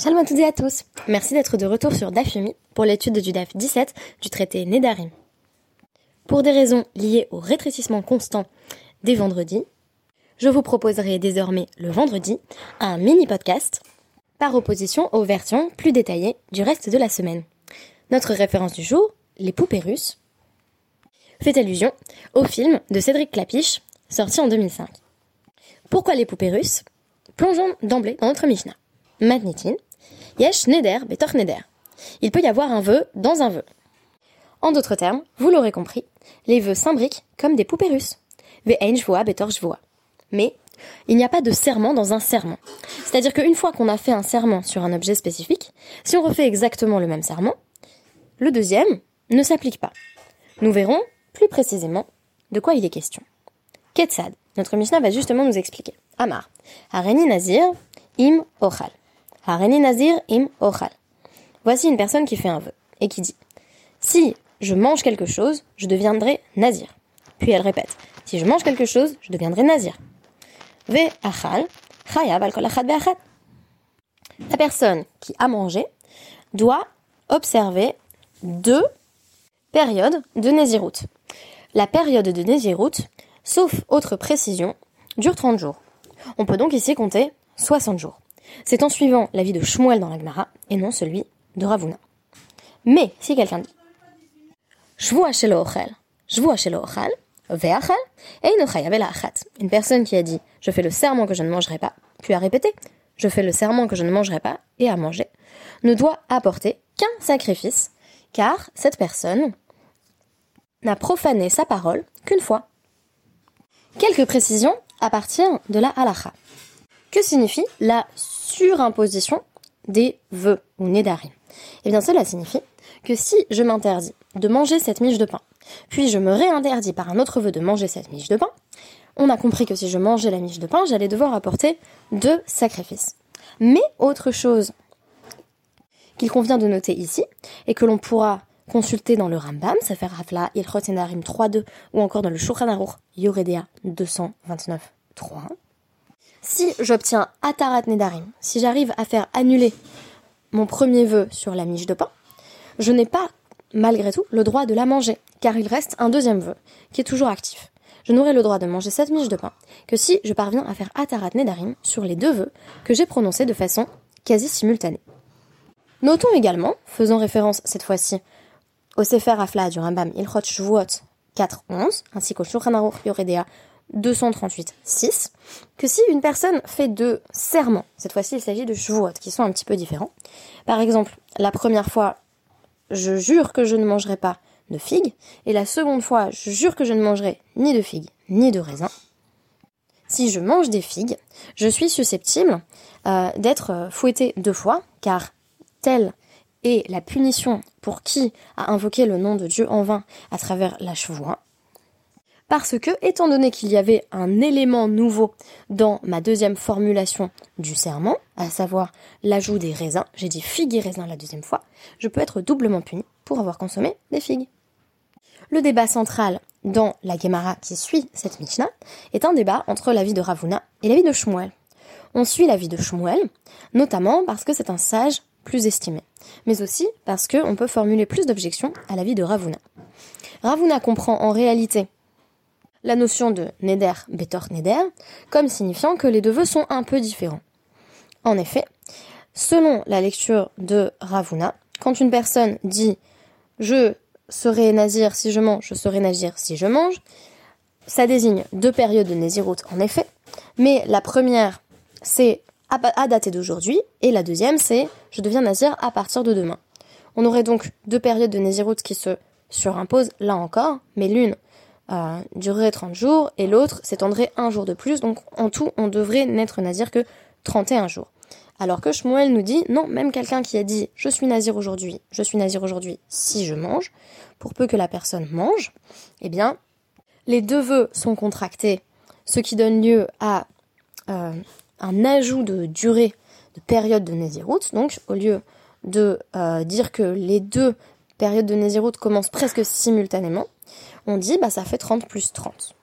Shalom à toutes et à tous. Merci d'être de retour sur Dafyomi pour l'étude du DAF 17 du traité Nedarim. Pour des raisons liées au rétrécissement constant des vendredis, je vous proposerai désormais le vendredi un mini podcast par opposition aux versions plus détaillées du reste de la semaine. Notre référence du jour, Les poupées russes, fait allusion au film de Cédric Clapiche sorti en 2005. Pourquoi les poupées russes? Plongeons d'emblée dans notre Mishnah. Matnitin, Yesh Neder Betor Neder. Il peut y avoir un vœu dans un vœu. En d'autres termes, vous l'aurez compris, les vœux s'imbriquent comme des poupées russes. Shvoa Betor. Mais il n'y a pas de serment dans un serment. C'est-à-dire qu'une fois qu'on a fait un serment sur un objet spécifique, si on refait exactement le même serment, le deuxième ne s'applique pas. Nous verrons plus précisément de quoi il est question. Ketsad, notre Mishnah va justement nous expliquer. Amar, Hareni Nazir, Im Ochal. Voici une personne qui fait un vœu et qui dit Si je mange quelque chose, je deviendrai nazir. Puis elle répète Si je mange quelque chose, je deviendrai nazir. Ve achal, al La personne qui a mangé doit observer deux périodes de Nézirut. La période de Nézirut, sauf autre précision, dure 30 jours. On peut donc ici compter 60 jours. C'est en suivant l'avis de Shmuel dans la Gemara et non celui de Ravuna. Mais si quelqu'un dit une personne qui a dit je fais le serment que je ne mangerai pas, puis a répété je fais le serment que je ne mangerai pas et a mangé, ne doit apporter qu'un sacrifice, car cette personne n'a profané sa parole qu'une fois. Quelques précisions à partir de la halacha. Que signifie la surimposition des vœux ou nédarim Eh bien, cela signifie que si je m'interdis de manger cette miche de pain, puis je me réinterdis par un autre vœu de manger cette miche de pain, on a compris que si je mangeais la miche de pain, j'allais devoir apporter deux sacrifices. Mais autre chose qu'il convient de noter ici, et que l'on pourra consulter dans le Rambam, ça fait Rafla, Ilchot Nedarim 3.2, ou encore dans le Shulchan Aruch, Yoredea 229.3, si j'obtiens Atarat Nedarim, si j'arrive à faire annuler mon premier vœu sur la miche de pain, je n'ai pas, malgré tout, le droit de la manger, car il reste un deuxième vœu, qui est toujours actif. Je n'aurai le droit de manger cette miche de pain que si je parviens à faire Atarat Nedarim sur les deux vœux que j'ai prononcés de façon quasi simultanée. Notons également, faisant référence cette fois-ci au Sefer Afla du Rambam Ilchot Shvuot 4.11, ainsi qu'au Shulchan Yoredea 238.6, que si une personne fait deux serments, cette fois-ci il s'agit de chevaux qui sont un petit peu différents. Par exemple, la première fois, je jure que je ne mangerai pas de figues, et la seconde fois, je jure que je ne mangerai ni de figues, ni de raisins. Si je mange des figues, je suis susceptible euh, d'être euh, fouetté deux fois, car telle est la punition pour qui a invoqué le nom de Dieu en vain à travers la chevoie parce que, étant donné qu'il y avait un élément nouveau dans ma deuxième formulation du serment, à savoir l'ajout des raisins, j'ai dit figues et raisins la deuxième fois, je peux être doublement puni pour avoir consommé des figues. Le débat central dans la Gemara qui suit cette Mishnah est un débat entre l'avis de Ravuna et l'avis de Shmuel. On suit l'avis de Shmuel, notamment parce que c'est un sage plus estimé, mais aussi parce qu'on peut formuler plus d'objections à l'avis de Ravuna. Ravuna comprend en réalité la notion de neder betor neder comme signifiant que les deux vœux sont un peu différents. En effet, selon la lecture de Ravuna, quand une personne dit je serai nazir si je mange, je serai nazir si je mange, ça désigne deux périodes de naziroute en effet, mais la première c'est à dater d'aujourd'hui et la deuxième c'est je deviens nazir à partir de demain. On aurait donc deux périodes de naziroute qui se surimposent là encore, mais l'une durerait 30 jours et l'autre s'étendrait un jour de plus. Donc en tout, on devrait n'être nazir que 31 jours. Alors que Shmuel nous dit non, même quelqu'un qui a dit je suis nazir aujourd'hui, je suis nazir aujourd'hui si je mange, pour peu que la personne mange, eh bien les deux vœux sont contractés, ce qui donne lieu à euh, un ajout de durée de période de Nézirut. Donc au lieu de euh, dire que les deux périodes de Nézirut commencent presque simultanément, on dit bah ça fait 30 plus 30.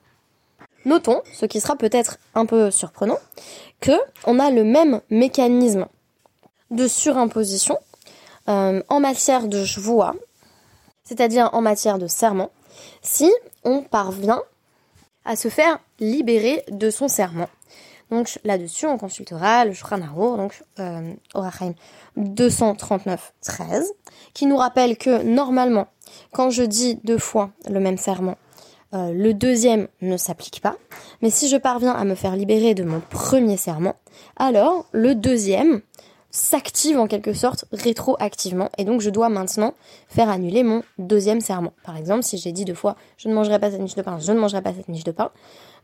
Notons, ce qui sera peut-être un peu surprenant, que on a le même mécanisme de surimposition euh, en matière de voix, c'est-à-dire en matière de serment, si on parvient à se faire libérer de son serment. Donc là-dessus, on consultera le Shulchan donc euh, 239-13, qui nous rappelle que normalement, quand je dis deux fois le même serment, euh, le deuxième ne s'applique pas. Mais si je parviens à me faire libérer de mon premier serment, alors le deuxième s'active en quelque sorte rétroactivement et donc je dois maintenant faire annuler mon deuxième serment. Par exemple, si j'ai dit deux fois je ne mangerai pas cette miche de pain, je ne mangerai pas cette miche de pain,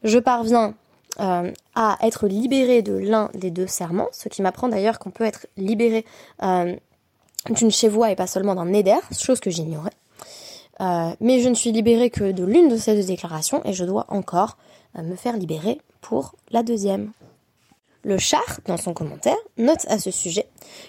je parviens euh, à être libéré de l'un des deux serments, ce qui m'apprend d'ailleurs qu'on peut être libéré euh, d'une chevoie et pas seulement d'un neder, chose que j'ignorais. Euh, mais je ne suis libéré que de l'une de ces deux déclarations et je dois encore me faire libérer pour la deuxième. Le char, dans son commentaire, note à ce sujet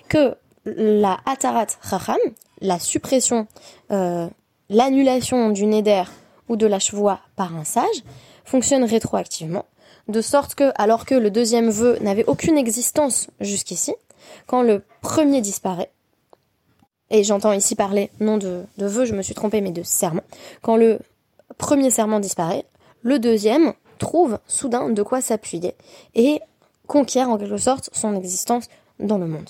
que la Atarat Chacham, la suppression, euh, l'annulation du Neder ou de la chevoie par un sage, fonctionne rétroactivement, de sorte que, alors que le deuxième vœu n'avait aucune existence jusqu'ici, quand le premier disparaît, et j'entends ici parler non de, de je me suis trompée, mais de serment, quand le premier serment disparaît, le deuxième trouve soudain de quoi s'appuyer et conquiert en quelque sorte son existence dans le monde.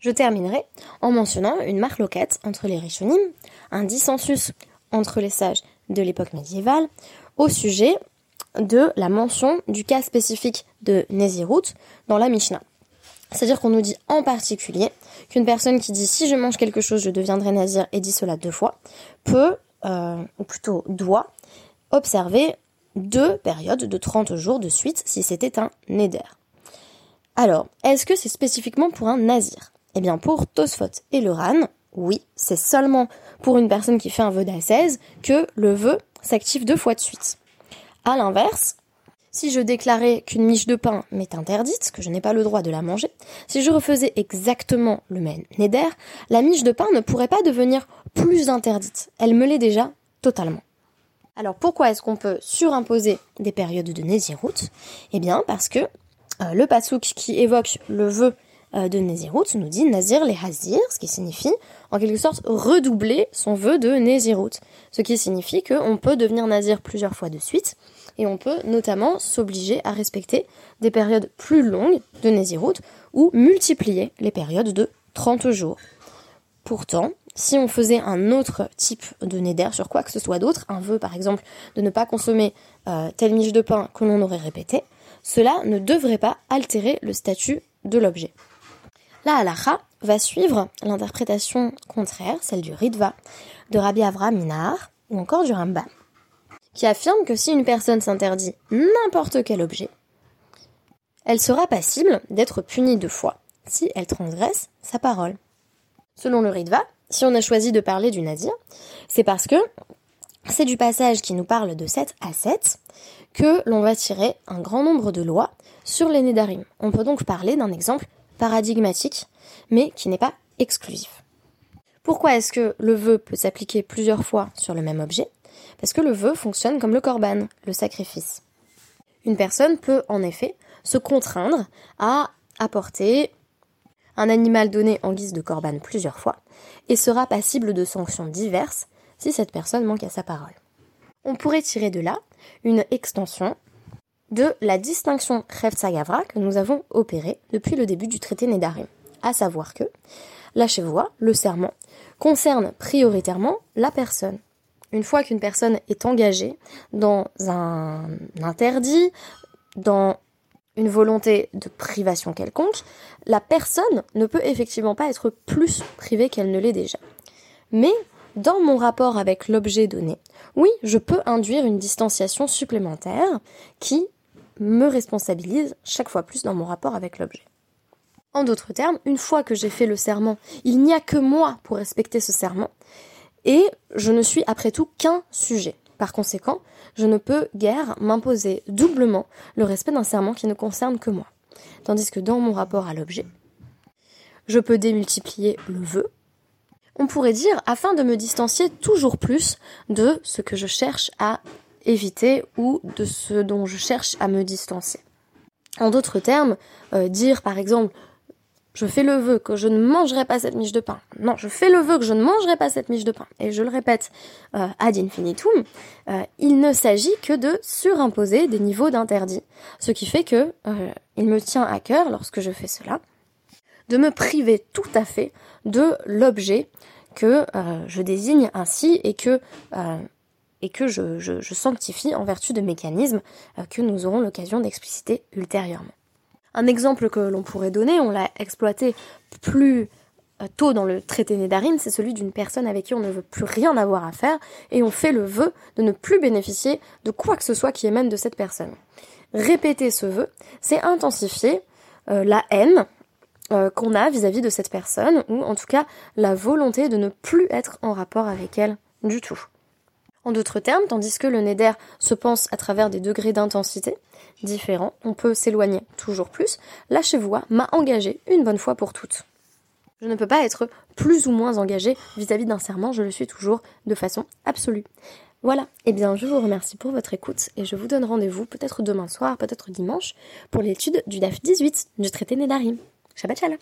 Je terminerai en mentionnant une marque loquette entre les Rishonim, un dissensus entre les sages de l'époque médiévale, au sujet de la mention du cas spécifique de Nézirut dans la Mishnah. C'est-à-dire qu'on nous dit en particulier qu'une personne qui dit si je mange quelque chose je deviendrai nazir et dit cela deux fois peut, euh, ou plutôt doit, observer deux périodes de 30 jours de suite si c'était un neder. Alors, est-ce que c'est spécifiquement pour un nazir? Eh bien, pour Tosfot et le Ran, oui, c'est seulement pour une personne qui fait un vœu d'assaise que le vœu s'active deux fois de suite. À l'inverse, si je déclarais qu'une miche de pain m'est interdite, que je n'ai pas le droit de la manger, si je refaisais exactement le même neder, la miche de pain ne pourrait pas devenir plus interdite. Elle me l'est déjà totalement. Alors pourquoi est-ce qu'on peut surimposer des périodes de Nézirut Eh bien parce que euh, le pasouk qui évoque le vœu euh, de Nézirut nous dit Nazir les Hazir, ce qui signifie en quelque sorte redoubler son vœu de Nézirut. Ce qui signifie qu'on peut devenir Nazir plusieurs fois de suite et on peut notamment s'obliger à respecter des périodes plus longues de Nézirut ou multiplier les périodes de 30 jours. Pourtant, si on faisait un autre type de Néder sur quoi que ce soit d'autre, un vœu par exemple de ne pas consommer euh, telle miche de pain que l'on aurait répété, cela ne devrait pas altérer le statut de l'objet. La halacha va suivre l'interprétation contraire, celle du Ritva, de Rabbi Avraham Minar ou encore du Rambam, qui affirme que si une personne s'interdit n'importe quel objet, elle sera passible d'être punie deux fois si elle transgresse sa parole. Selon le Ritva, si on a choisi de parler du nazir, c'est parce que c'est du passage qui nous parle de 7 à 7 que l'on va tirer un grand nombre de lois sur les Nédarim. On peut donc parler d'un exemple paradigmatique, mais qui n'est pas exclusif. Pourquoi est-ce que le vœu peut s'appliquer plusieurs fois sur le même objet? Parce que le vœu fonctionne comme le korban, le sacrifice. Une personne peut en effet se contraindre à apporter un animal donné en guise de korban plusieurs fois et sera passible de sanctions diverses si cette personne manque à sa parole. On pourrait tirer de là une extension de la distinction Gavra que nous avons opérée depuis le début du traité Nédarim, à savoir que la chevoie, le serment, concerne prioritairement la personne. Une fois qu'une personne est engagée dans un interdit, dans une volonté de privation quelconque, la personne ne peut effectivement pas être plus privée qu'elle ne l'est déjà. Mais dans mon rapport avec l'objet donné, oui, je peux induire une distanciation supplémentaire qui me responsabilise chaque fois plus dans mon rapport avec l'objet. En d'autres termes, une fois que j'ai fait le serment, il n'y a que moi pour respecter ce serment, et je ne suis après tout qu'un sujet. Par conséquent, je ne peux guère m'imposer doublement le respect d'un serment qui ne concerne que moi. Tandis que dans mon rapport à l'objet, je peux démultiplier le vœu, on pourrait dire, afin de me distancier toujours plus de ce que je cherche à éviter ou de ce dont je cherche à me distancer. En d'autres termes, euh, dire par exemple je fais le vœu que je ne mangerai pas cette miche de pain. Non, je fais le vœu que je ne mangerai pas cette miche de pain. Et je le répète euh, ad infinitum, euh, il ne s'agit que de surimposer des niveaux d'interdit. Ce qui fait que euh, il me tient à cœur, lorsque je fais cela, de me priver tout à fait de l'objet que euh, je désigne ainsi et que, et que je, je, sanctifie en vertu de mécanismes que nous aurons l'occasion d'expliciter ultérieurement. Un exemple que l'on pourrait donner, on l'a exploité plus tôt dans le traité Nédarim, c'est celui d'une personne avec qui on ne veut plus rien avoir à faire et on fait le vœu de ne plus bénéficier de quoi que ce soit qui émane de cette personne. Répéter ce vœu, c'est intensifier euh, la haine euh, qu'on a vis-à-vis -vis de cette personne, ou en tout cas la volonté de ne plus être en rapport avec elle du tout. En d'autres termes, tandis que le Neder se pense à travers des degrés d'intensité différents, on peut s'éloigner toujours plus, la chevoie m'a engagé une bonne fois pour toutes. Je ne peux pas être plus ou moins engagé vis-à-vis d'un serment, je le suis toujours de façon absolue. Voilà, eh bien je vous remercie pour votre écoute et je vous donne rendez-vous peut-être demain soir, peut-être dimanche, pour l'étude du DAF 18 du traité Nédarim. Shabbat Shalom